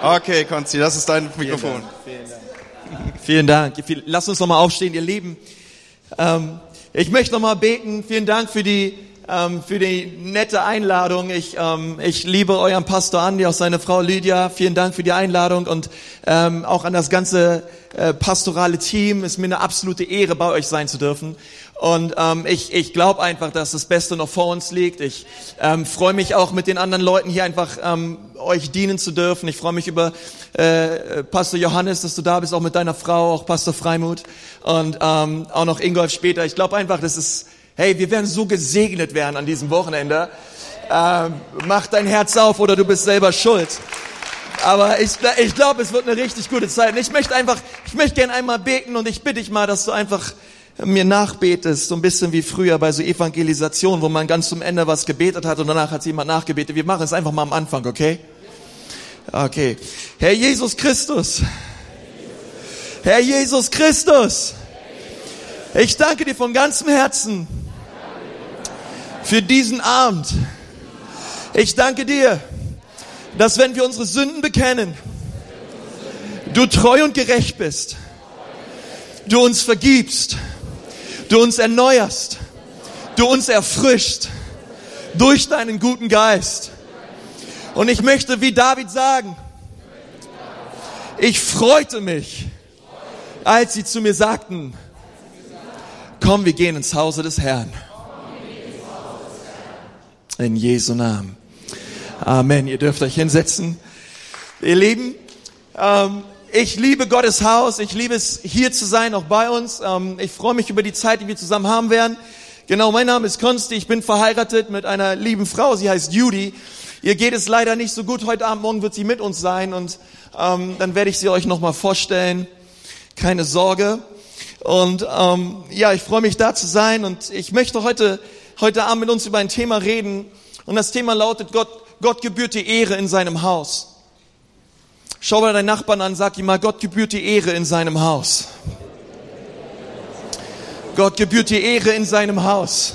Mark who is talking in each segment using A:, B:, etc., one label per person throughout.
A: Okay, Konzi, das ist dein Mikrofon.
B: Vielen Dank. Vielen Dank. Lasst uns nochmal aufstehen, ihr Lieben. Ähm, ich möchte nochmal beten. Vielen Dank für die, ähm, für die nette Einladung. Ich, ähm, ich liebe euren Pastor Andi, auch seine Frau Lydia. Vielen Dank für die Einladung und auch an das ganze äh, pastorale Team. Es ist mir eine absolute Ehre, bei euch sein zu dürfen. Und ähm, ich, ich glaube einfach, dass das Beste noch vor uns liegt. Ich ähm, freue mich auch mit den anderen Leuten hier einfach ähm, euch dienen zu dürfen. Ich freue mich über äh, Pastor Johannes, dass du da bist, auch mit deiner Frau, auch Pastor Freimut und ähm, auch noch Ingolf später. Ich glaube einfach, das ist, hey, wir werden so gesegnet werden an diesem Wochenende. Ähm, mach dein Herz auf oder du bist selber schuld. Aber ich, ich glaube, es wird eine richtig gute Zeit. Und ich möchte einfach, ich möchte gerne einmal beten und ich bitte dich mal, dass du einfach mir nachbetest, so ein bisschen wie früher bei so Evangelisation, wo man ganz zum Ende was gebetet hat und danach hat jemand nachgebetet. Wir machen es einfach mal am Anfang, okay? Okay. Herr Jesus Christus. Herr Jesus Christus. Ich danke dir von ganzem Herzen für diesen Abend. Ich danke dir, dass wenn wir unsere Sünden bekennen, du treu und gerecht bist, du uns vergibst, du uns erneuerst, du uns erfrischt durch deinen guten Geist. Und ich möchte wie David sagen, ich freute mich, als sie zu mir sagten, komm, wir gehen ins Hause des Herrn. In Jesu Namen. Amen. Ihr dürft euch hinsetzen. Ihr Lieben, ähm, ich liebe Gottes Haus. Ich liebe es, hier zu sein, auch bei uns. Ähm, ich freue mich über die Zeit, die wir zusammen haben werden. Genau, mein Name ist Konsti. Ich bin verheiratet mit einer lieben Frau. Sie heißt Judy. Ihr geht es leider nicht so gut heute Abend. Morgen wird sie mit uns sein und ähm, dann werde ich sie euch nochmal vorstellen. Keine Sorge. Und ähm, ja, ich freue mich da zu sein und ich möchte heute heute Abend mit uns über ein Thema reden. Und das Thema lautet Gott Gott gebührt die Ehre in seinem Haus. Schau mal deinen Nachbarn an, sag ihm mal, Gott gebührt die Ehre in seinem Haus. Gott gebührt die Ehre in seinem Haus.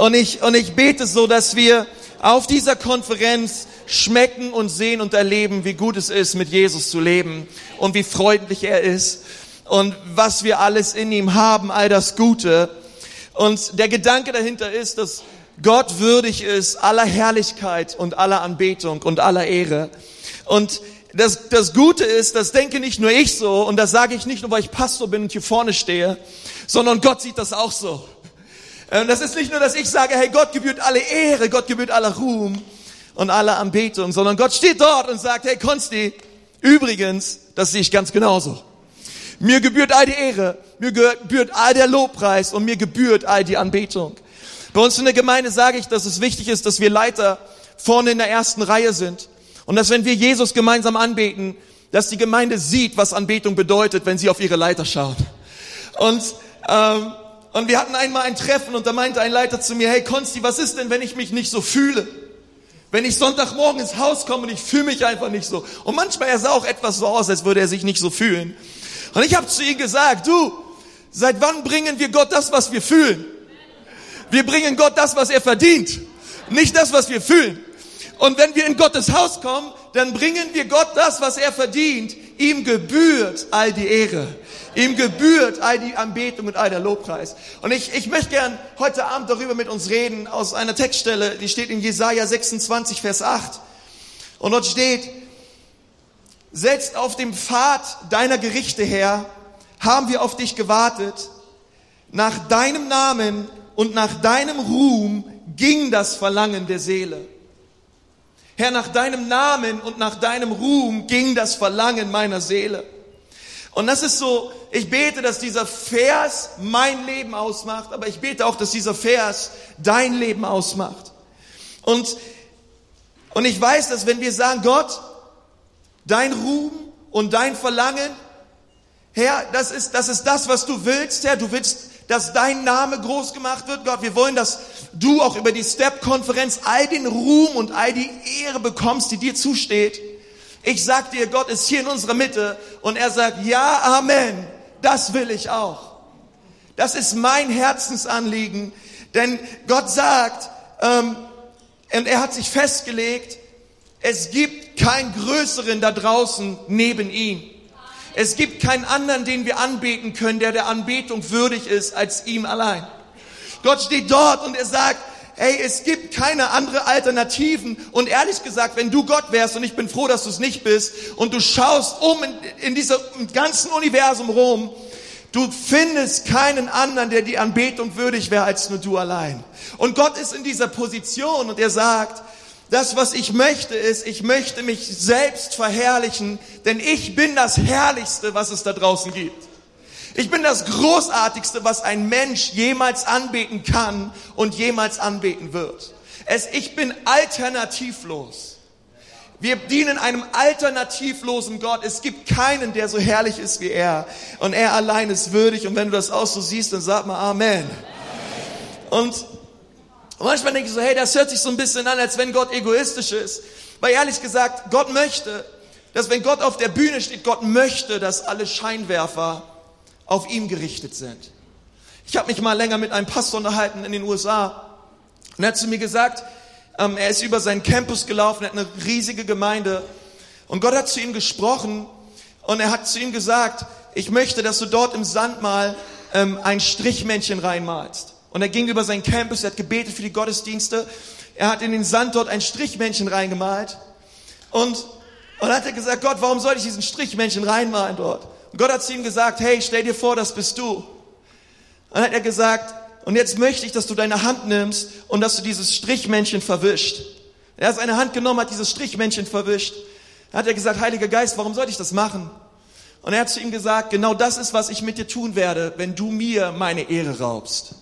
B: Und ich, und ich bete so, dass wir auf dieser Konferenz schmecken und sehen und erleben, wie gut es ist, mit Jesus zu leben und wie freundlich er ist und was wir alles in ihm haben, all das Gute. Und der Gedanke dahinter ist, dass Gott würdig ist aller Herrlichkeit und aller Anbetung und aller Ehre. Und das, das Gute ist, das denke nicht nur ich so und das sage ich nicht nur, weil ich Pastor bin und hier vorne stehe, sondern Gott sieht das auch so. Und das ist nicht nur, dass ich sage, hey, Gott gebührt alle Ehre, Gott gebührt aller Ruhm und aller Anbetung, sondern Gott steht dort und sagt, hey, Konsti, übrigens, das sehe ich ganz genauso. Mir gebührt all die Ehre, mir gebührt all der Lobpreis und mir gebührt all die Anbetung. Bei uns in der Gemeinde sage ich, dass es wichtig ist, dass wir Leiter vorne in der ersten Reihe sind. Und dass wenn wir Jesus gemeinsam anbeten, dass die Gemeinde sieht, was Anbetung bedeutet, wenn sie auf ihre Leiter schaut. Und, ähm, und wir hatten einmal ein Treffen und da meinte ein Leiter zu mir, hey Konsti, was ist denn, wenn ich mich nicht so fühle? Wenn ich Sonntagmorgen ins Haus komme und ich fühle mich einfach nicht so. Und manchmal er sah auch etwas so aus, als würde er sich nicht so fühlen. Und ich habe zu ihm gesagt, du, seit wann bringen wir Gott das, was wir fühlen? Wir bringen Gott das, was er verdient, nicht das, was wir fühlen. Und wenn wir in Gottes Haus kommen, dann bringen wir Gott das, was er verdient. Ihm gebührt all die Ehre. Ihm gebührt all die Anbetung und all der Lobpreis. Und ich, ich möchte gern heute Abend darüber mit uns reden, aus einer Textstelle, die steht in Jesaja 26, Vers 8. Und dort steht, setzt auf dem Pfad deiner Gerichte her, haben wir auf dich gewartet. Nach deinem Namen und nach deinem Ruhm ging das Verlangen der Seele. Herr, nach deinem Namen und nach deinem Ruhm ging das Verlangen meiner Seele. Und das ist so, ich bete, dass dieser Vers mein Leben ausmacht, aber ich bete auch, dass dieser Vers dein Leben ausmacht. Und, und ich weiß, dass wenn wir sagen, Gott, dein Ruhm und dein Verlangen, Herr, das ist, das ist das, was du willst, Herr, du willst dass dein Name groß gemacht wird, Gott. Wir wollen, dass du auch über die Step-Konferenz all den Ruhm und all die Ehre bekommst, die dir zusteht. Ich sag dir, Gott ist hier in unserer Mitte und er sagt, ja, Amen, das will ich auch. Das ist mein Herzensanliegen, denn Gott sagt, ähm, und er hat sich festgelegt, es gibt gibt keinen größeren da draußen neben ihm. Es gibt keinen anderen, den wir anbeten können, der der Anbetung würdig ist als ihm allein. Gott steht dort und er sagt, hey, es gibt keine andere Alternativen. Und ehrlich gesagt, wenn du Gott wärst, und ich bin froh, dass du es nicht bist, und du schaust um in, in diesem ganzen Universum rum, du findest keinen anderen, der die Anbetung würdig wäre, als nur du allein. Und Gott ist in dieser Position und er sagt, das, was ich möchte, ist, ich möchte mich selbst verherrlichen, denn ich bin das Herrlichste, was es da draußen gibt. Ich bin das Großartigste, was ein Mensch jemals anbeten kann und jemals anbeten wird. Es, ich bin alternativlos. Wir dienen einem alternativlosen Gott. Es gibt keinen, der so herrlich ist wie er. Und er allein ist würdig. Und wenn du das auch so siehst, dann sag mal Amen. Und manchmal denke ich so, hey, das hört sich so ein bisschen an, als wenn Gott egoistisch ist. Weil ehrlich gesagt, Gott möchte, dass wenn Gott auf der Bühne steht, Gott möchte, dass alle Scheinwerfer auf ihm gerichtet sind. Ich habe mich mal länger mit einem Pastor unterhalten in den USA und er hat zu mir gesagt, ähm, er ist über seinen Campus gelaufen, er hat eine riesige Gemeinde und Gott hat zu ihm gesprochen und er hat zu ihm gesagt, ich möchte, dass du dort im Sand mal ähm, ein Strichmännchen reinmalst. Und er ging über seinen Campus, er hat gebetet für die Gottesdienste, er hat in den Sand dort ein Strichmännchen reingemalt und und hat er gesagt, Gott, warum soll ich diesen Strichmännchen reinmalen dort? Und Gott hat zu ihm gesagt, hey, stell dir vor, das bist du. Und dann hat er gesagt, und jetzt möchte ich, dass du deine Hand nimmst und dass du dieses Strichmännchen verwischt. Er hat seine Hand genommen, hat dieses Strichmännchen verwischt. Dann hat er gesagt, Heiliger Geist, warum sollte ich das machen? Und er hat zu ihm gesagt, genau das ist, was ich mit dir tun werde, wenn du mir meine Ehre raubst.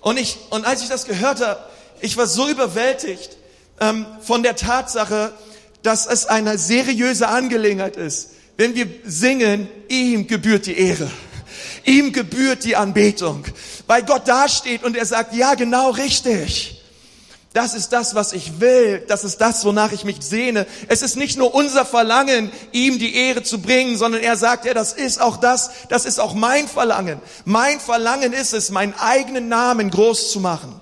B: Und ich, und als ich das gehört habe, ich war so überwältigt ähm, von der Tatsache, dass es eine seriöse Angelegenheit ist wenn wir singen, ihm gebührt die Ehre. Ihm gebührt die Anbetung. Weil Gott dasteht und er sagt, ja, genau richtig. Das ist das, was ich will. Das ist das, wonach ich mich sehne. Es ist nicht nur unser Verlangen, ihm die Ehre zu bringen, sondern er sagt, ja, das ist auch das, das ist auch mein Verlangen. Mein Verlangen ist es, meinen eigenen Namen groß zu machen.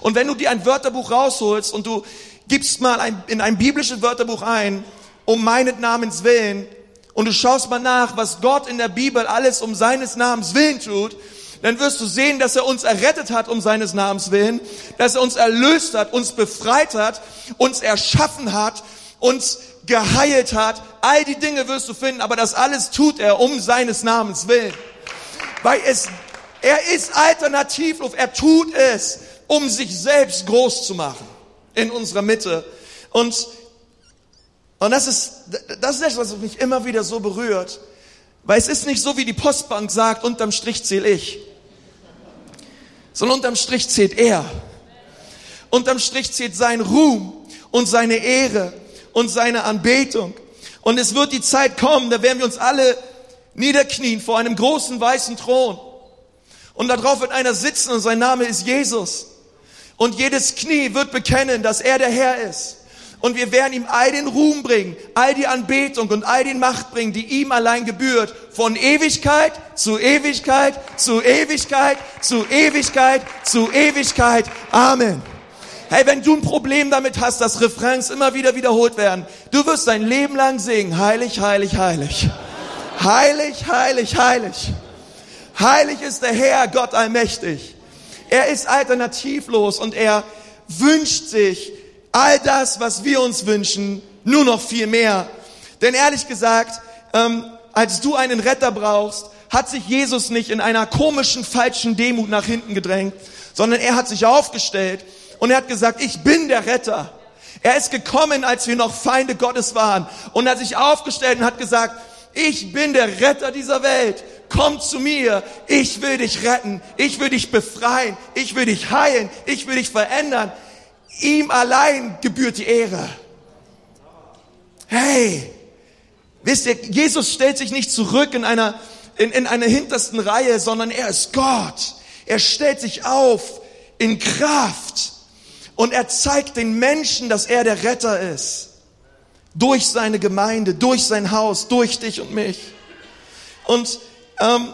B: Und wenn du dir ein Wörterbuch rausholst und du gibst mal ein, in ein biblisches Wörterbuch ein, um meinen Namens willen, und du schaust mal nach, was Gott in der Bibel alles um seines Namens willen tut, dann wirst du sehen, dass er uns errettet hat um seines Namens willen, dass er uns erlöst hat, uns befreit hat, uns erschaffen hat, uns geheilt hat. All die Dinge wirst du finden, aber das alles tut er um seines Namens willen. Weil es, er ist alternativlos, er tut es, um sich selbst groß zu machen in unserer Mitte. Und und das ist, das ist etwas, was mich immer wieder so berührt. Weil es ist nicht so, wie die Postbank sagt, unterm Strich zähle ich. Sondern unterm Strich zählt er. Unterm Strich zählt sein Ruhm und seine Ehre und seine Anbetung. Und es wird die Zeit kommen, da werden wir uns alle niederknien vor einem großen weißen Thron. Und darauf wird einer sitzen und sein Name ist Jesus. Und jedes Knie wird bekennen, dass er der Herr ist. Und wir werden ihm all den Ruhm bringen, all die Anbetung und all die Macht bringen, die ihm allein gebührt. Von Ewigkeit zu Ewigkeit, zu Ewigkeit, zu Ewigkeit, zu Ewigkeit. Amen. Hey, wenn du ein Problem damit hast, dass Refrains immer wieder wiederholt werden, du wirst dein Leben lang singen, heilig, heilig, heilig. Heilig, heilig, heilig. Heilig ist der Herr, Gott allmächtig. Er ist alternativlos und er wünscht sich, all das, was wir uns wünschen, nur noch viel mehr. Denn ehrlich gesagt, ähm, als du einen Retter brauchst, hat sich Jesus nicht in einer komischen, falschen Demut nach hinten gedrängt, sondern er hat sich aufgestellt und er hat gesagt, ich bin der Retter. Er ist gekommen, als wir noch Feinde Gottes waren und er hat sich aufgestellt und hat gesagt, ich bin der Retter dieser Welt. Komm zu mir. Ich will dich retten. Ich will dich befreien. Ich will dich heilen. Ich will dich verändern. Ihm allein gebührt die Ehre. Hey, wisst ihr, Jesus stellt sich nicht zurück in einer, in, in einer hintersten Reihe, sondern er ist Gott. Er stellt sich auf in Kraft und er zeigt den Menschen, dass er der Retter ist. Durch seine Gemeinde, durch sein Haus, durch dich und mich. Und, ähm,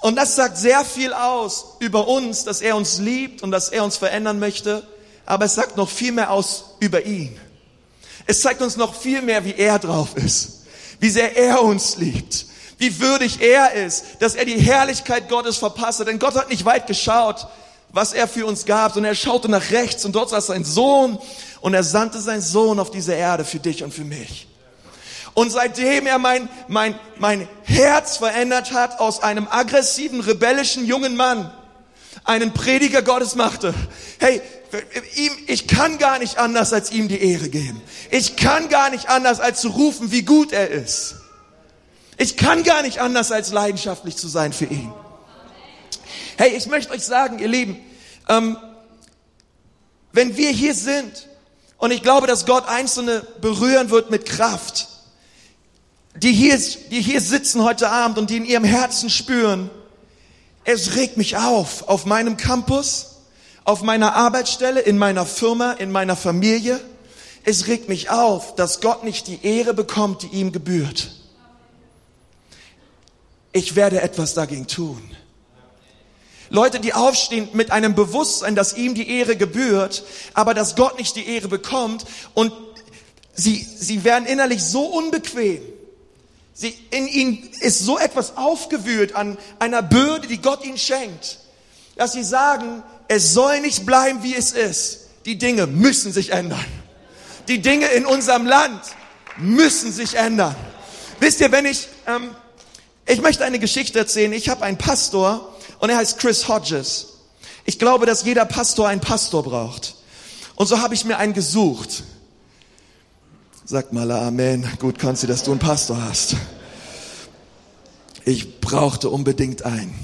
B: und das sagt sehr viel aus über uns, dass er uns liebt und dass er uns verändern möchte aber es sagt noch viel mehr aus über ihn. Es zeigt uns noch viel mehr, wie er drauf ist, wie sehr er uns liebt, wie würdig er ist, dass er die Herrlichkeit Gottes verpasste. Denn Gott hat nicht weit geschaut, was er für uns gab, sondern er schaute nach rechts und dort saß sein Sohn und er sandte seinen Sohn auf diese Erde für dich und für mich. Und seitdem er mein, mein, mein Herz verändert hat, aus einem aggressiven, rebellischen jungen Mann einen Prediger Gottes machte, hey, ihm, ich kann gar nicht anders, als ihm die Ehre geben. Ich kann gar nicht anders, als zu rufen, wie gut er ist. Ich kann gar nicht anders, als leidenschaftlich zu sein für ihn. Hey, ich möchte euch sagen, ihr Lieben, ähm, wenn wir hier sind, und ich glaube, dass Gott Einzelne berühren wird mit Kraft, die hier, die hier sitzen heute Abend und die in ihrem Herzen spüren, es regt mich auf, auf meinem Campus, auf meiner Arbeitsstelle, in meiner Firma, in meiner Familie. Es regt mich auf, dass Gott nicht die Ehre bekommt, die ihm gebührt. Ich werde etwas dagegen tun. Leute, die aufstehen mit einem Bewusstsein, dass ihm die Ehre gebührt, aber dass Gott nicht die Ehre bekommt und sie, sie werden innerlich so unbequem, Sie, in ihnen ist so etwas aufgewühlt an einer Bürde, die Gott ihnen schenkt, dass sie sagen, es soll nicht bleiben, wie es ist. Die Dinge müssen sich ändern. Die Dinge in unserem Land müssen sich ändern. Wisst ihr, wenn ich, ähm, ich möchte eine Geschichte erzählen. Ich habe einen Pastor und er heißt Chris Hodges. Ich glaube, dass jeder Pastor einen Pastor braucht. Und so habe ich mir einen gesucht. Sag mal Amen. Gut, Konzi, dass du einen Pastor hast. Ich brauchte unbedingt einen.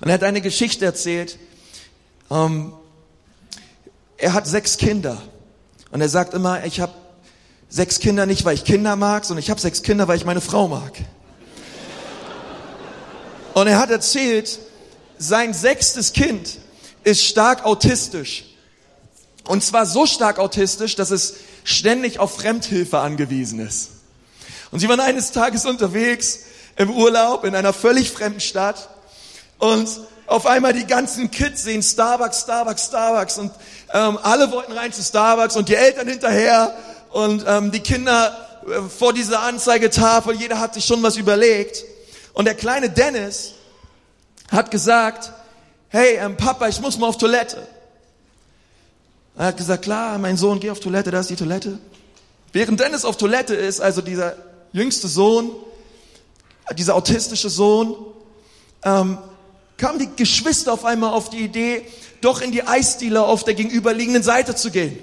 B: Und er hat eine Geschichte erzählt. Ähm, er hat sechs Kinder. Und er sagt immer, ich habe sechs Kinder nicht, weil ich Kinder mag, sondern ich habe sechs Kinder, weil ich meine Frau mag. Und er hat erzählt, sein sechstes Kind ist stark autistisch. Und zwar so stark autistisch, dass es ständig auf Fremdhilfe angewiesen ist. Und sie waren eines Tages unterwegs im Urlaub in einer völlig fremden Stadt und auf einmal die ganzen Kids sehen Starbucks, Starbucks, Starbucks und ähm, alle wollten rein zu Starbucks und die Eltern hinterher und ähm, die Kinder äh, vor dieser Anzeigetafel, jeder hat sich schon was überlegt. Und der kleine Dennis hat gesagt, hey ähm, Papa, ich muss mal auf Toilette. Er hat gesagt, klar, mein Sohn, geh auf Toilette, da ist die Toilette. Während Dennis auf Toilette ist, also dieser jüngste Sohn, dieser autistische Sohn, ähm, kamen die Geschwister auf einmal auf die Idee, doch in die Eisdiele auf der gegenüberliegenden Seite zu gehen.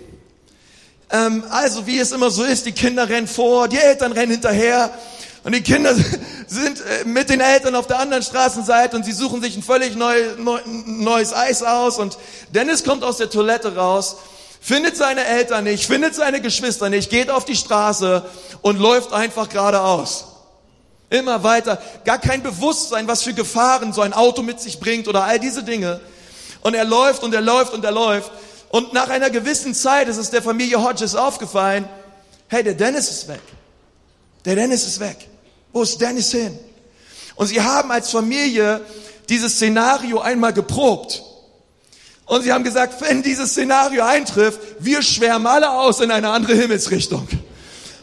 B: Ähm, also wie es immer so ist, die Kinder rennen vor, die Eltern rennen hinterher und die Kinder sind äh, mit den Eltern auf der anderen Straßenseite und sie suchen sich ein völlig neu, neu, neues Eis aus. Und Dennis kommt aus der Toilette raus, findet seine Eltern nicht, findet seine Geschwister nicht, geht auf die Straße und läuft einfach geradeaus. Immer weiter. Gar kein Bewusstsein, was für Gefahren so ein Auto mit sich bringt oder all diese Dinge. Und er läuft und er läuft und er läuft. Und nach einer gewissen Zeit ist es der Familie Hodges aufgefallen, hey, der Dennis ist weg. Der Dennis ist weg. Wo ist Dennis hin? Und sie haben als Familie dieses Szenario einmal geprobt. Und sie haben gesagt, wenn dieses Szenario eintrifft, wir schwärmen alle aus in eine andere Himmelsrichtung.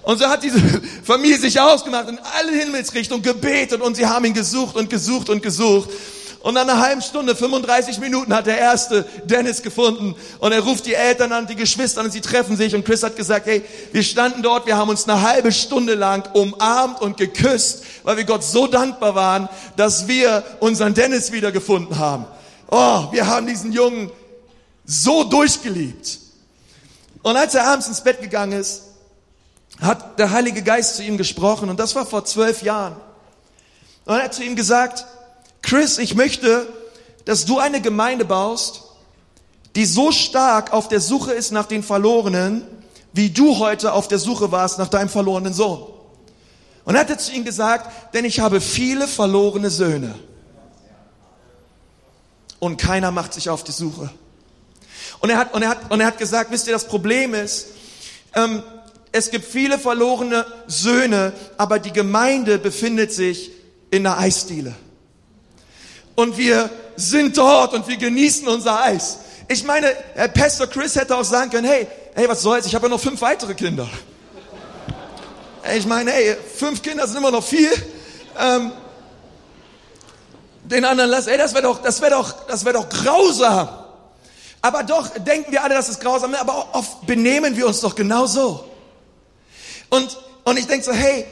B: Und so hat diese Familie sich ausgemacht in alle Himmelsrichtungen gebetet und sie haben ihn gesucht und gesucht und gesucht. Und nach einer halben Stunde, 35 Minuten hat der erste Dennis gefunden und er ruft die Eltern an, die Geschwister an und sie treffen sich und Chris hat gesagt, hey, wir standen dort, wir haben uns eine halbe Stunde lang umarmt und geküsst, weil wir Gott so dankbar waren, dass wir unseren Dennis wiedergefunden haben. Oh, wir haben diesen Jungen so durchgeliebt. Und als er abends ins Bett gegangen ist, hat der Heilige Geist zu ihm gesprochen und das war vor zwölf Jahren. Und er hat zu ihm gesagt, Chris, ich möchte, dass du eine Gemeinde baust, die so stark auf der Suche ist nach den Verlorenen, wie du heute auf der Suche warst nach deinem verlorenen Sohn. Und er hat zu ihm gesagt, denn ich habe viele verlorene Söhne. Und keiner macht sich auf die Suche. Und er hat, und er hat, und er hat gesagt, wisst ihr, das Problem ist, ähm, es gibt viele verlorene Söhne, aber die Gemeinde befindet sich in der Eisdiele und wir sind dort und wir genießen unser Eis. Ich meine, Pastor Chris hätte auch sagen können, hey, hey, was soll's, ich habe ja noch fünf weitere Kinder. Ich meine, ey, fünf Kinder sind immer noch viel. Ähm, den anderen lass, ey, das wäre doch, das wäre doch, das wäre doch grausam. Aber doch denken wir alle, dass es grausam ist, aber oft benehmen wir uns doch genauso. Und, und ich denke so, hey,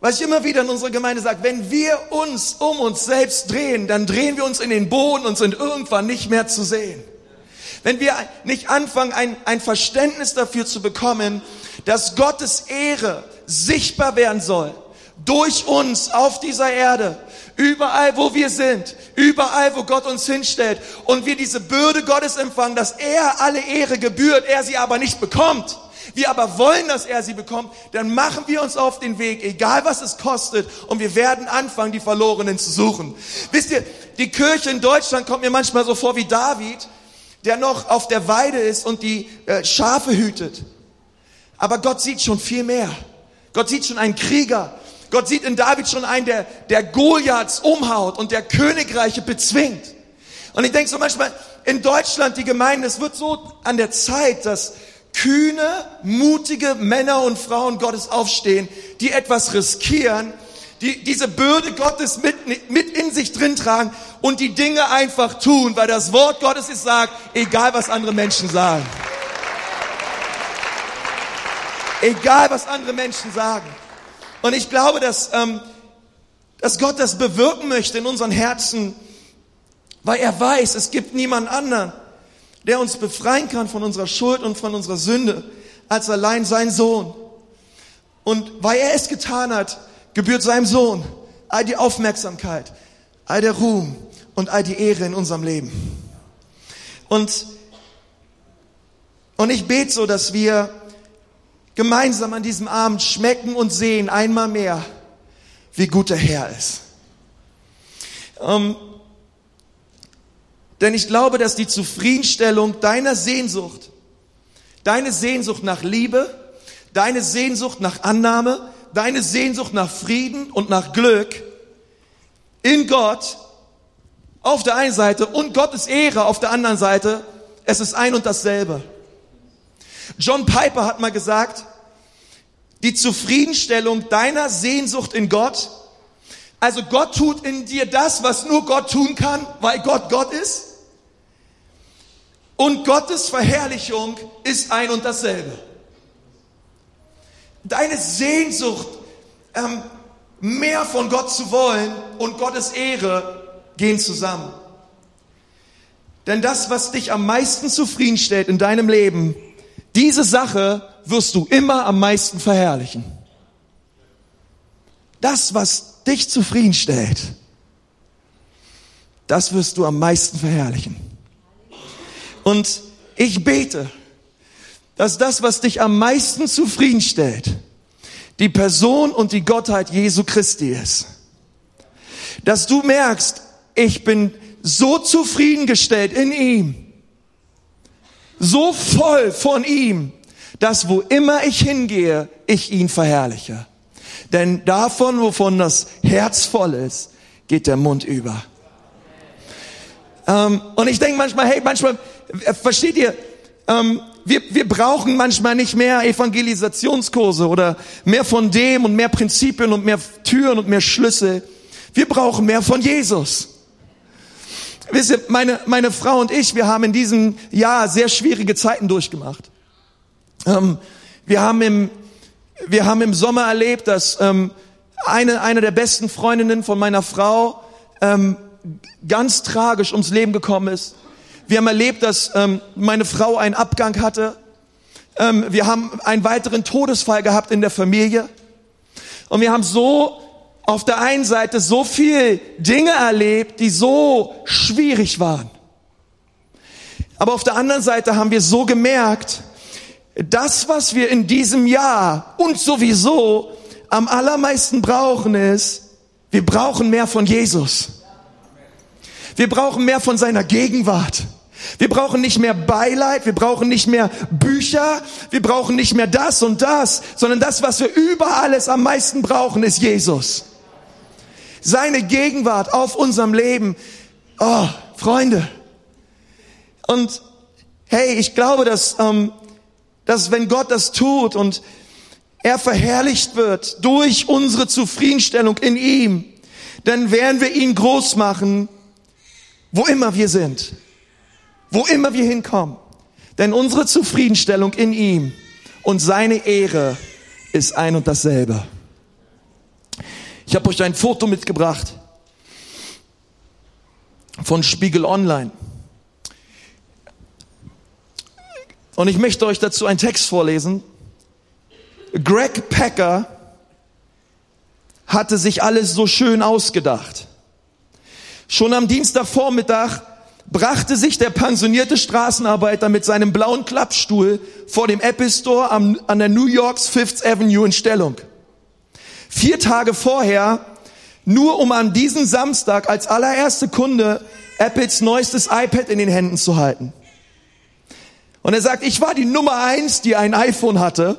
B: was ich immer wieder in unserer Gemeinde sage, wenn wir uns um uns selbst drehen, dann drehen wir uns in den Boden und sind irgendwann nicht mehr zu sehen. Wenn wir nicht anfangen, ein, ein Verständnis dafür zu bekommen, dass Gottes Ehre sichtbar werden soll, durch uns auf dieser Erde, überall wo wir sind, überall wo Gott uns hinstellt und wir diese Bürde Gottes empfangen, dass er alle Ehre gebührt, er sie aber nicht bekommt wir aber wollen, dass er sie bekommt, dann machen wir uns auf den Weg, egal was es kostet, und wir werden anfangen, die Verlorenen zu suchen. Wisst ihr, die Kirche in Deutschland kommt mir manchmal so vor wie David, der noch auf der Weide ist und die äh, Schafe hütet. Aber Gott sieht schon viel mehr. Gott sieht schon einen Krieger. Gott sieht in David schon einen, der, der Goliaths umhaut und der Königreiche bezwingt. Und ich denke so manchmal, in Deutschland, die Gemeinde, es wird so an der Zeit, dass kühne, mutige Männer und Frauen Gottes aufstehen, die etwas riskieren, die diese Bürde Gottes mit, mit in sich drin tragen und die Dinge einfach tun, weil das Wort Gottes ist sagt, egal was andere Menschen sagen. Egal was andere Menschen sagen. Und ich glaube, dass, ähm, dass Gott das bewirken möchte in unseren Herzen, weil er weiß, es gibt niemand anderen der uns befreien kann von unserer Schuld und von unserer Sünde, als allein sein Sohn. Und weil er es getan hat, gebührt seinem Sohn all die Aufmerksamkeit, all der Ruhm und all die Ehre in unserem Leben. Und, und ich bete so, dass wir gemeinsam an diesem Abend schmecken und sehen einmal mehr, wie gut der Herr ist. Ähm, denn ich glaube, dass die Zufriedenstellung deiner Sehnsucht, deine Sehnsucht nach Liebe, deine Sehnsucht nach Annahme, deine Sehnsucht nach Frieden und nach Glück in Gott auf der einen Seite und Gottes Ehre auf der anderen Seite, es ist ein und dasselbe. John Piper hat mal gesagt, die Zufriedenstellung deiner Sehnsucht in Gott, also Gott tut in dir das, was nur Gott tun kann, weil Gott Gott ist, und Gottes Verherrlichung ist ein und dasselbe. Deine Sehnsucht, ähm, mehr von Gott zu wollen und Gottes Ehre gehen zusammen. Denn das, was dich am meisten zufriedenstellt in deinem Leben, diese Sache wirst du immer am meisten verherrlichen. Das, was dich zufriedenstellt, das wirst du am meisten verherrlichen. Und ich bete, dass das, was dich am meisten zufriedenstellt, die Person und die Gottheit Jesu Christi ist. Dass du merkst, ich bin so zufriedengestellt in ihm, so voll von ihm, dass wo immer ich hingehe, ich ihn verherrliche. Denn davon, wovon das Herz voll ist, geht der Mund über. Ähm, und ich denke manchmal, hey, manchmal versteht ihr, ähm, wir, wir brauchen manchmal nicht mehr Evangelisationskurse oder mehr von dem und mehr Prinzipien und mehr Türen und mehr Schlüssel. Wir brauchen mehr von Jesus. Wisst ihr, meine, meine Frau und ich, wir haben in diesem Jahr sehr schwierige Zeiten durchgemacht. Ähm, wir, haben im, wir haben im Sommer erlebt, dass ähm, eine, eine der besten Freundinnen von meiner Frau ähm, ganz tragisch ums Leben gekommen ist. Wir haben erlebt, dass ähm, meine Frau einen Abgang hatte. Ähm, wir haben einen weiteren Todesfall gehabt in der Familie. Und wir haben so auf der einen Seite so viel Dinge erlebt, die so schwierig waren. Aber auf der anderen Seite haben wir so gemerkt, das, was wir in diesem Jahr und sowieso am allermeisten brauchen, ist, wir brauchen mehr von Jesus. Wir brauchen mehr von seiner Gegenwart. Wir brauchen nicht mehr Beileid, wir brauchen nicht mehr Bücher, wir brauchen nicht mehr das und das, sondern das, was wir über alles am meisten brauchen, ist Jesus. Seine Gegenwart auf unserem Leben. Oh, Freunde. Und hey, ich glaube, dass, ähm, dass wenn Gott das tut und er verherrlicht wird durch unsere Zufriedenstellung in ihm, dann werden wir ihn groß machen, wo immer wir sind, wo immer wir hinkommen. Denn unsere Zufriedenstellung in ihm und seine Ehre ist ein und dasselbe. Ich habe euch ein Foto mitgebracht von Spiegel Online. Und ich möchte euch dazu einen Text vorlesen. Greg Packer hatte sich alles so schön ausgedacht. Schon am Dienstagvormittag brachte sich der pensionierte Straßenarbeiter mit seinem blauen Klappstuhl vor dem Apple Store am, an der New Yorks Fifth Avenue in Stellung. Vier Tage vorher, nur um an diesem Samstag als allererste Kunde Apples neuestes iPad in den Händen zu halten. Und er sagt, ich war die Nummer eins, die ein iPhone hatte.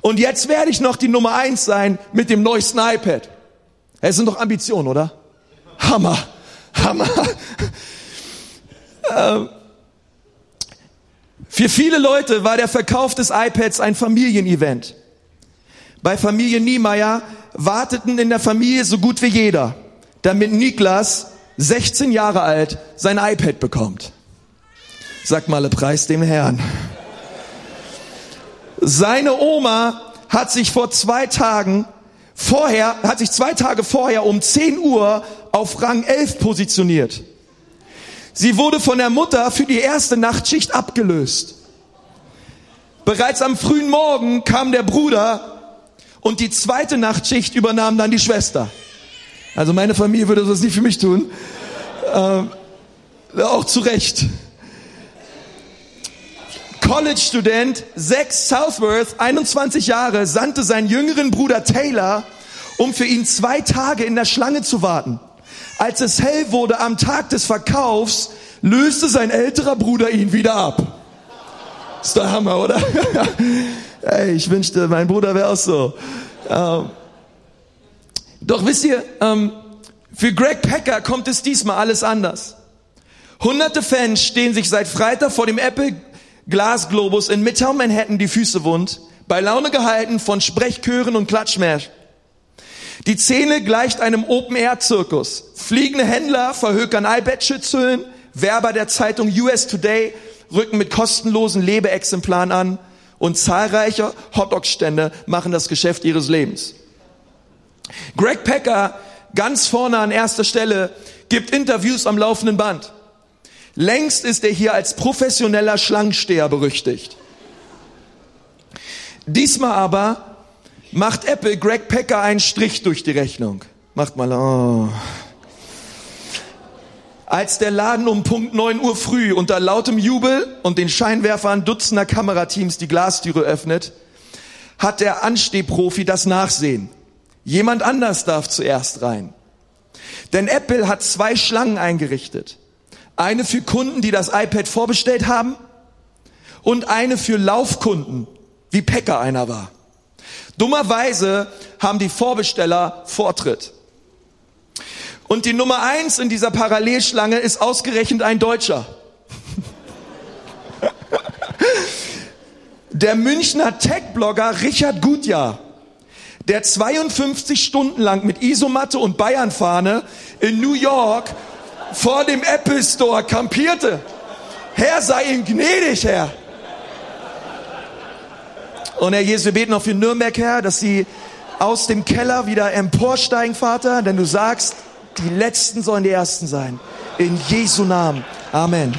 B: Und jetzt werde ich noch die Nummer eins sein mit dem neuesten iPad. Es sind doch Ambitionen, oder? Hammer, Hammer. Ähm, für viele Leute war der Verkauf des iPads ein Familienevent. Bei Familie Niemeyer warteten in der Familie so gut wie jeder, damit Niklas, 16 Jahre alt, sein iPad bekommt. Sag mal, Preis dem Herrn. Seine Oma hat sich vor zwei Tagen vorher, hat sich zwei Tage vorher um 10 Uhr auf Rang 11 positioniert. Sie wurde von der Mutter für die erste Nachtschicht abgelöst. Bereits am frühen Morgen kam der Bruder und die zweite Nachtschicht übernahm dann die Schwester. Also meine Familie würde das nicht für mich tun. Ähm, auch zu Recht. College-Student Zach Southworth, 21 Jahre, sandte seinen jüngeren Bruder Taylor, um für ihn zwei Tage in der Schlange zu warten. Als es hell wurde am Tag des Verkaufs, löste sein älterer Bruder ihn wieder ab. Ist der Hammer, oder? Ey, ich wünschte, mein Bruder wäre auch so. Ähm, doch wisst ihr, ähm, für Greg Packer kommt es diesmal alles anders. Hunderte Fans stehen sich seit Freitag vor dem Apple Glasglobus in Midtown Manhattan die Füße wund, bei Laune gehalten von Sprechchören und Klatschmärsch. Die Szene gleicht einem Open-Air-Zirkus. Fliegende Händler verhökern iPad-Schützeln, Werber der Zeitung US Today rücken mit kostenlosen Lebeexemplaren an und zahlreiche Hotdog-Stände machen das Geschäft ihres Lebens. Greg Packer, ganz vorne an erster Stelle, gibt Interviews am laufenden Band. Längst ist er hier als professioneller Schlangensteher berüchtigt. Diesmal aber macht Apple Greg Packer einen Strich durch die Rechnung. Macht mal, oh. Als der Laden um Punkt 9 Uhr früh unter lautem Jubel und den Scheinwerfern dutzender Kamerateams die Glastüre öffnet, hat der Anstehprofi das Nachsehen. Jemand anders darf zuerst rein. Denn Apple hat zwei Schlangen eingerichtet. Eine für Kunden, die das iPad vorbestellt haben und eine für Laufkunden, wie Packer einer war. Dummerweise haben die Vorbesteller Vortritt. Und die Nummer eins in dieser Parallelschlange ist ausgerechnet ein Deutscher. Der Münchner Tech-Blogger Richard Gutjahr, der 52 Stunden lang mit Isomatte und Bayernfahne in New York vor dem Apple Store kampierte. Herr sei ihm gnädig, Herr. Und Herr Jesus, wir beten auch für Nürnberg, Herr, dass sie aus dem Keller wieder emporsteigen, Vater, denn du sagst, die Letzten sollen die Ersten sein. In Jesu Namen. Amen.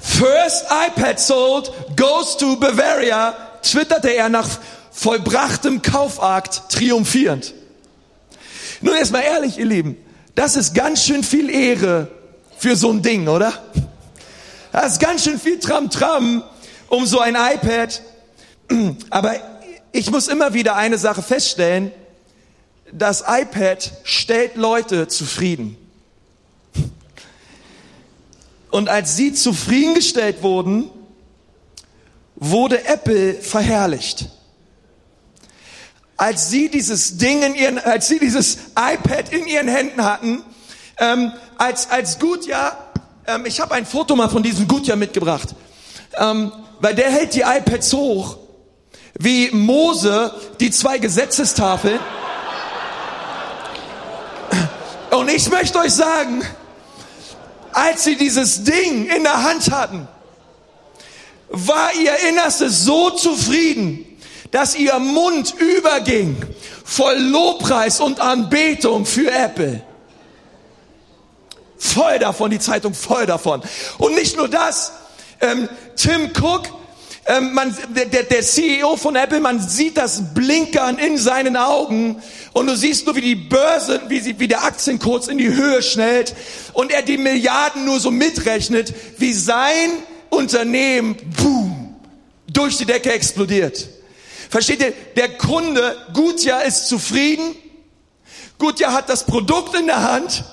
B: First iPad sold goes to Bavaria, twitterte er nach vollbrachtem Kaufakt triumphierend. Nun erstmal ehrlich, ihr Lieben, das ist ganz schön viel Ehre für so ein Ding, oder? Das ist ganz schön viel Tram-Tram um so ein iPad. Aber ich muss immer wieder eine Sache feststellen, das iPad stellt Leute zufrieden. Und als sie zufriedengestellt wurden, wurde Apple verherrlicht. Als sie dieses Ding in ihren, als sie dieses iPad in ihren Händen hatten, ähm, als als Gutjahr, ähm, ich habe ein Foto mal von diesem Gutjahr mitgebracht. Ähm, weil der hält die iPads hoch, wie Mose die zwei Gesetzestafeln. Und ich möchte euch sagen, als sie dieses Ding in der Hand hatten, war ihr Innerstes so zufrieden, dass ihr Mund überging voll Lobpreis und Anbetung für Apple. Voll davon, die Zeitung voll davon. Und nicht nur das, ähm, Tim Cook, ähm, man, der, der CEO von Apple, man sieht das Blinkern in seinen Augen und du siehst nur, wie die Börse, wie, sie, wie der Aktienkurs in die Höhe schnellt und er die Milliarden nur so mitrechnet, wie sein Unternehmen, boom, durch die Decke explodiert. Versteht ihr? Der Kunde, Gutjahr ist zufrieden. Gutjahr hat das Produkt in der Hand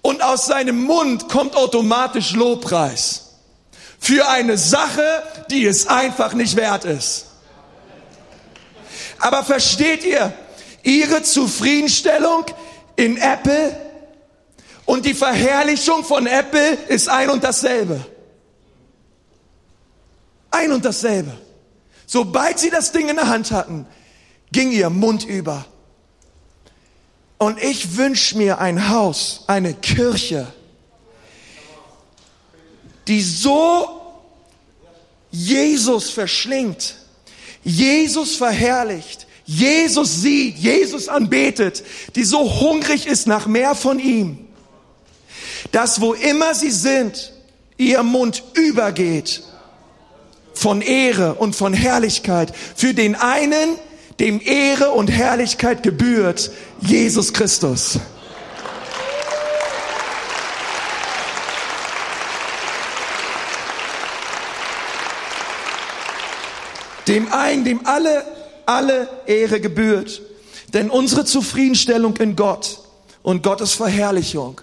B: und aus seinem Mund kommt automatisch Lobpreis. Für eine Sache, die es einfach nicht wert ist. Aber versteht ihr, ihre Zufriedenstellung in Apple und die Verherrlichung von Apple ist ein und dasselbe. Ein und dasselbe. Sobald sie das Ding in der Hand hatten, ging ihr Mund über. Und ich wünsche mir ein Haus, eine Kirche, die so Jesus verschlingt, Jesus verherrlicht, Jesus sieht, Jesus anbetet, die so hungrig ist nach mehr von ihm, dass wo immer sie sind, ihr Mund übergeht von Ehre und von Herrlichkeit für den einen, dem Ehre und Herrlichkeit gebührt, Jesus Christus. Dem einen, dem alle, alle Ehre gebührt. Denn unsere Zufriedenstellung in Gott und Gottes Verherrlichung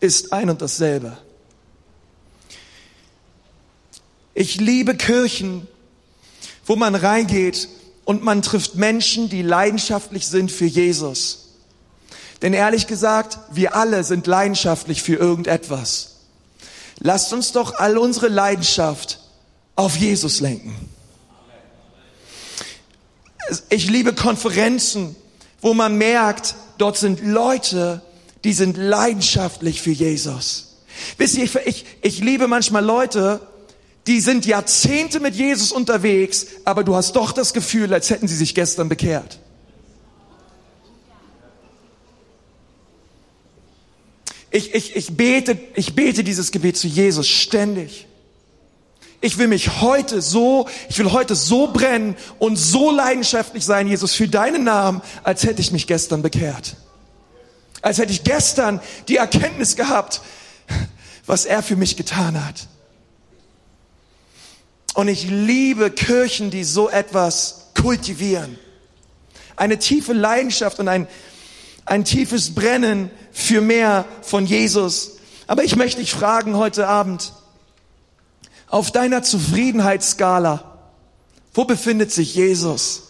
B: ist ein und dasselbe. Ich liebe Kirchen, wo man reingeht und man trifft Menschen, die leidenschaftlich sind für Jesus. Denn ehrlich gesagt, wir alle sind leidenschaftlich für irgendetwas. Lasst uns doch all unsere Leidenschaft auf Jesus lenken. Ich liebe Konferenzen, wo man merkt, dort sind Leute, die sind leidenschaftlich für Jesus. Wisst ihr, ich, ich, liebe manchmal Leute, die sind Jahrzehnte mit Jesus unterwegs, aber du hast doch das Gefühl, als hätten sie sich gestern bekehrt. Ich, ich, ich, bete, ich bete dieses Gebet zu Jesus ständig. Ich will mich heute so, ich will heute so brennen und so leidenschaftlich sein, Jesus, für deinen Namen, als hätte ich mich gestern bekehrt. Als hätte ich gestern die Erkenntnis gehabt, was er für mich getan hat. Und ich liebe Kirchen, die so etwas kultivieren. Eine tiefe Leidenschaft und ein, ein tiefes Brennen für mehr von Jesus. Aber ich möchte dich fragen heute Abend, auf deiner Zufriedenheitsskala, wo befindet sich Jesus?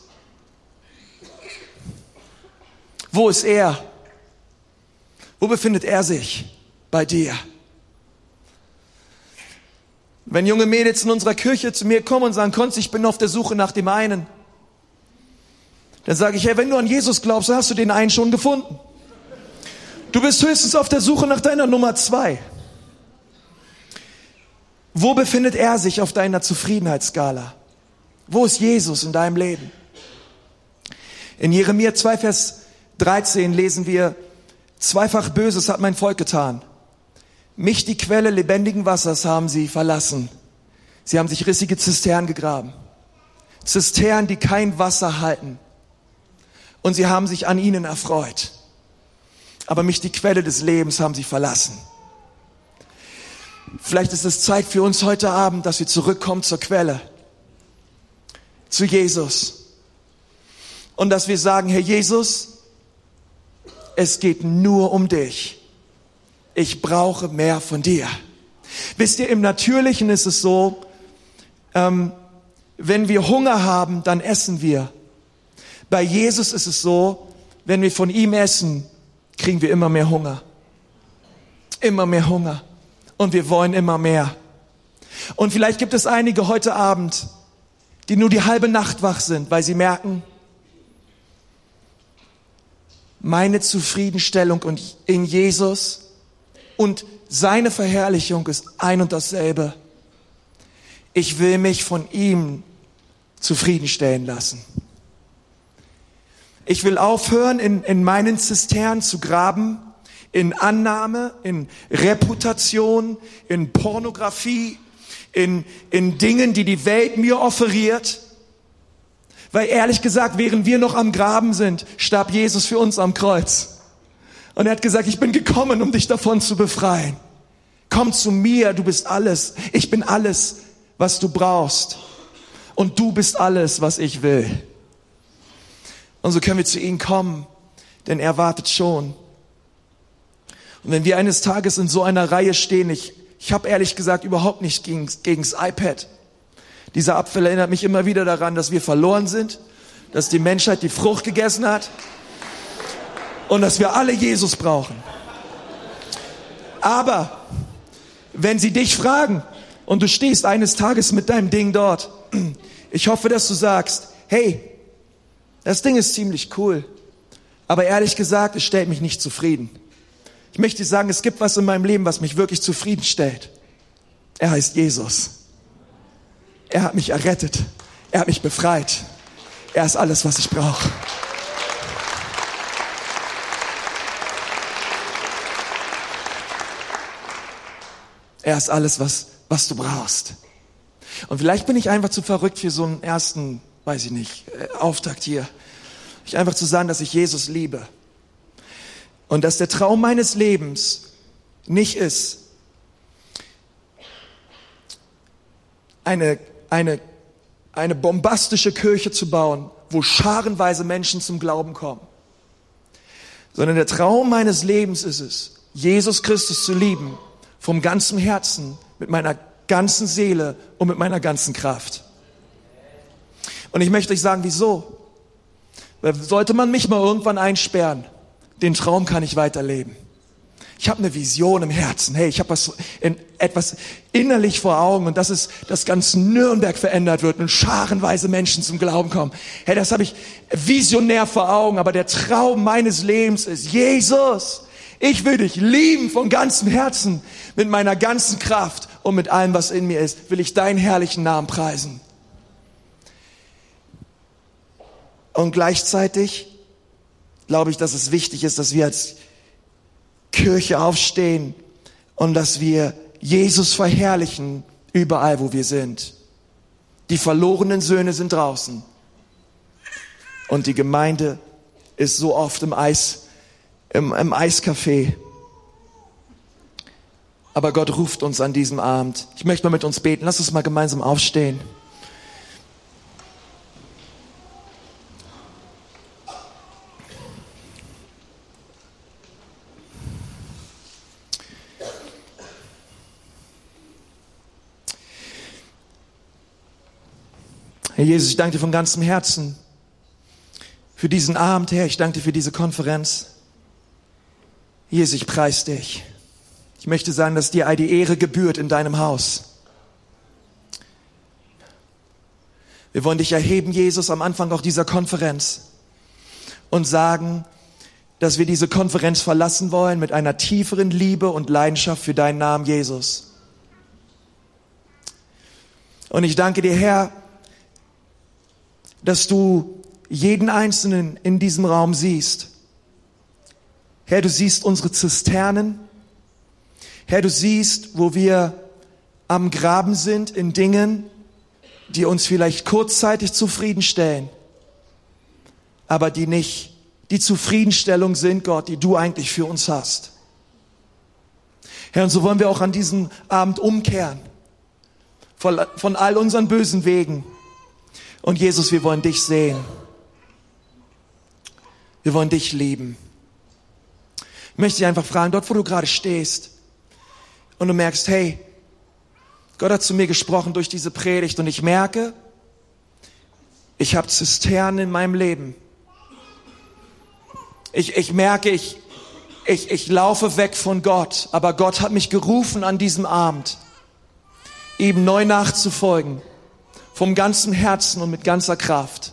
B: Wo ist er? Wo befindet er sich bei dir? Wenn junge Mädels in unserer Kirche zu mir kommen und sagen, Konz, ich bin auf der Suche nach dem einen, dann sage ich, hey, wenn du an Jesus glaubst, dann hast du den einen schon gefunden. Du bist höchstens auf der Suche nach deiner Nummer zwei. Wo befindet er sich auf deiner Zufriedenheitsskala? Wo ist Jesus in deinem Leben? In Jeremia 2, Vers 13 lesen wir, zweifach Böses hat mein Volk getan. Mich, die Quelle lebendigen Wassers, haben sie verlassen. Sie haben sich rissige Zisternen gegraben. Zisternen, die kein Wasser halten. Und sie haben sich an ihnen erfreut. Aber mich, die Quelle des Lebens, haben sie verlassen. Vielleicht ist es Zeit für uns heute Abend, dass wir zurückkommen zur Quelle, zu Jesus. Und dass wir sagen, Herr Jesus, es geht nur um dich ich brauche mehr von dir. Wisst ihr, im Natürlichen ist es so, ähm, wenn wir Hunger haben, dann essen wir. Bei Jesus ist es so, wenn wir von ihm essen, kriegen wir immer mehr Hunger. Immer mehr Hunger. Und wir wollen immer mehr. Und vielleicht gibt es einige heute Abend, die nur die halbe Nacht wach sind, weil sie merken, meine Zufriedenstellung in Jesus und seine Verherrlichung ist ein und dasselbe. Ich will mich von ihm zufriedenstellen lassen. Ich will aufhören, in, in meinen Zisternen zu graben, in Annahme, in Reputation, in Pornografie, in, in Dingen, die die Welt mir offeriert. Weil ehrlich gesagt, während wir noch am Graben sind, starb Jesus für uns am Kreuz. Und er hat gesagt, ich bin gekommen, um dich davon zu befreien. Komm zu mir, du bist alles. Ich bin alles, was du brauchst. Und du bist alles, was ich will. Und so können wir zu ihm kommen, denn er wartet schon. Und wenn wir eines Tages in so einer Reihe stehen, ich, ich habe ehrlich gesagt überhaupt nicht gegen, gegen das iPad. Dieser Apfel erinnert mich immer wieder daran, dass wir verloren sind, dass die Menschheit die Frucht gegessen hat und dass wir alle Jesus brauchen. Aber wenn sie dich fragen und du stehst eines Tages mit deinem Ding dort, ich hoffe, dass du sagst, hey, das Ding ist ziemlich cool, aber ehrlich gesagt, es stellt mich nicht zufrieden. Ich möchte sagen, es gibt was in meinem Leben, was mich wirklich zufriedenstellt. Er heißt Jesus. Er hat mich errettet. Er hat mich befreit. Er ist alles, was ich brauche. Er ist alles, was, was du brauchst. Und vielleicht bin ich einfach zu verrückt für so einen ersten, weiß ich nicht, äh, Auftakt hier. Ich einfach zu sagen, dass ich Jesus liebe. Und dass der Traum meines Lebens nicht ist, eine, eine, eine bombastische Kirche zu bauen, wo scharenweise Menschen zum Glauben kommen, sondern der Traum meines Lebens ist es, Jesus Christus zu lieben, vom ganzen Herzen, mit meiner ganzen Seele und mit meiner ganzen Kraft. Und ich möchte euch sagen, wieso? Sollte man mich mal irgendwann einsperren, den Traum kann ich weiterleben. Ich habe eine Vision im Herzen. Hey, ich habe was in, etwas innerlich vor Augen und das ist, dass ganz Nürnberg verändert wird und scharenweise Menschen zum Glauben kommen. Hey, das habe ich visionär vor Augen, aber der Traum meines Lebens ist Jesus. Ich will dich lieben von ganzem Herzen, mit meiner ganzen Kraft und mit allem, was in mir ist, will ich deinen herrlichen Namen preisen. Und gleichzeitig glaube ich, dass es wichtig ist, dass wir als Kirche aufstehen und dass wir Jesus verherrlichen überall, wo wir sind. Die verlorenen Söhne sind draußen und die Gemeinde ist so oft im Eis, im, im Eiscafé. Aber Gott ruft uns an diesem Abend. Ich möchte mal mit uns beten. Lass uns mal gemeinsam aufstehen. Herr Jesus, ich danke dir von ganzem Herzen für diesen Abend, Herr. Ich danke dir für diese Konferenz. Jesus, ich preis dich. Ich möchte sagen, dass dir all die Ehre gebührt in deinem Haus. Wir wollen dich erheben, Jesus, am Anfang auch dieser Konferenz und sagen, dass wir diese Konferenz verlassen wollen mit einer tieferen Liebe und Leidenschaft für deinen Namen, Jesus. Und ich danke dir, Herr, dass du jeden Einzelnen in diesem Raum siehst. Herr, du siehst unsere Zisternen. Herr, du siehst, wo wir am Graben sind in Dingen, die uns vielleicht kurzzeitig zufriedenstellen, aber die nicht die Zufriedenstellung sind, Gott, die du eigentlich für uns hast. Herr, und so wollen wir auch an diesem Abend umkehren von, all unseren bösen Wegen und Jesus, wir wollen dich sehen. Wir wollen dich lieben. Ich möchte dich einfach fragen, dort wo du gerade stehst und du merkst, hey, Gott hat zu mir gesprochen durch diese Predigt und ich merke, ich habe Zisternen in meinem Leben. Ich, ich merke, ich, ich, ich laufe weg von Gott, aber Gott hat mich gerufen an diesem Abend ihm neu nachzufolgen, vom ganzen Herzen und mit ganzer Kraft.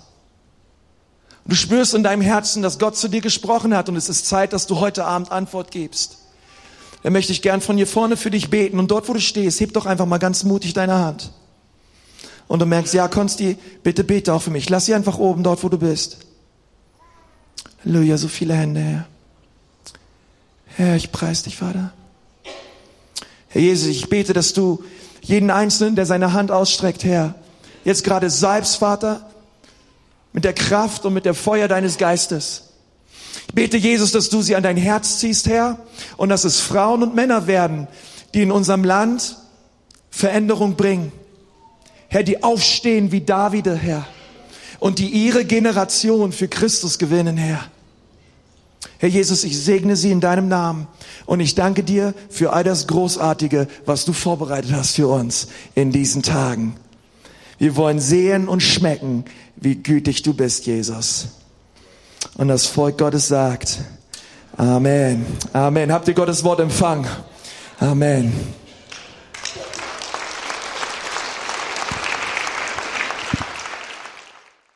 B: Du spürst in deinem Herzen, dass Gott zu dir gesprochen hat und es ist Zeit, dass du heute Abend Antwort gibst. Dann möchte ich gern von hier vorne für dich beten und dort, wo du stehst, heb doch einfach mal ganz mutig deine Hand. Und du merkst, ja, Konsti, bitte bete auch für mich. Lass sie einfach oben dort, wo du bist. Halleluja, so viele Hände, Herr. Herr, ich preise dich, Vater. Herr Jesus, ich bete, dass du jeden Einzelnen, der seine Hand ausstreckt, Herr, jetzt gerade salbst, Vater, mit der Kraft und mit der Feuer deines Geistes. Ich bete, Jesus, dass du sie an dein Herz ziehst, Herr, und dass es Frauen und Männer werden, die in unserem Land Veränderung bringen. Herr, die aufstehen wie Davide, Herr, und die ihre Generation für Christus gewinnen, Herr. Herr Jesus, ich segne sie in deinem Namen und ich danke dir für all das Großartige, was du vorbereitet hast für uns in diesen Tagen. Wir wollen sehen und schmecken, wie gütig du bist, Jesus. Und das Volk Gottes sagt, Amen. Amen. Habt ihr Gottes Wort empfangen? Amen.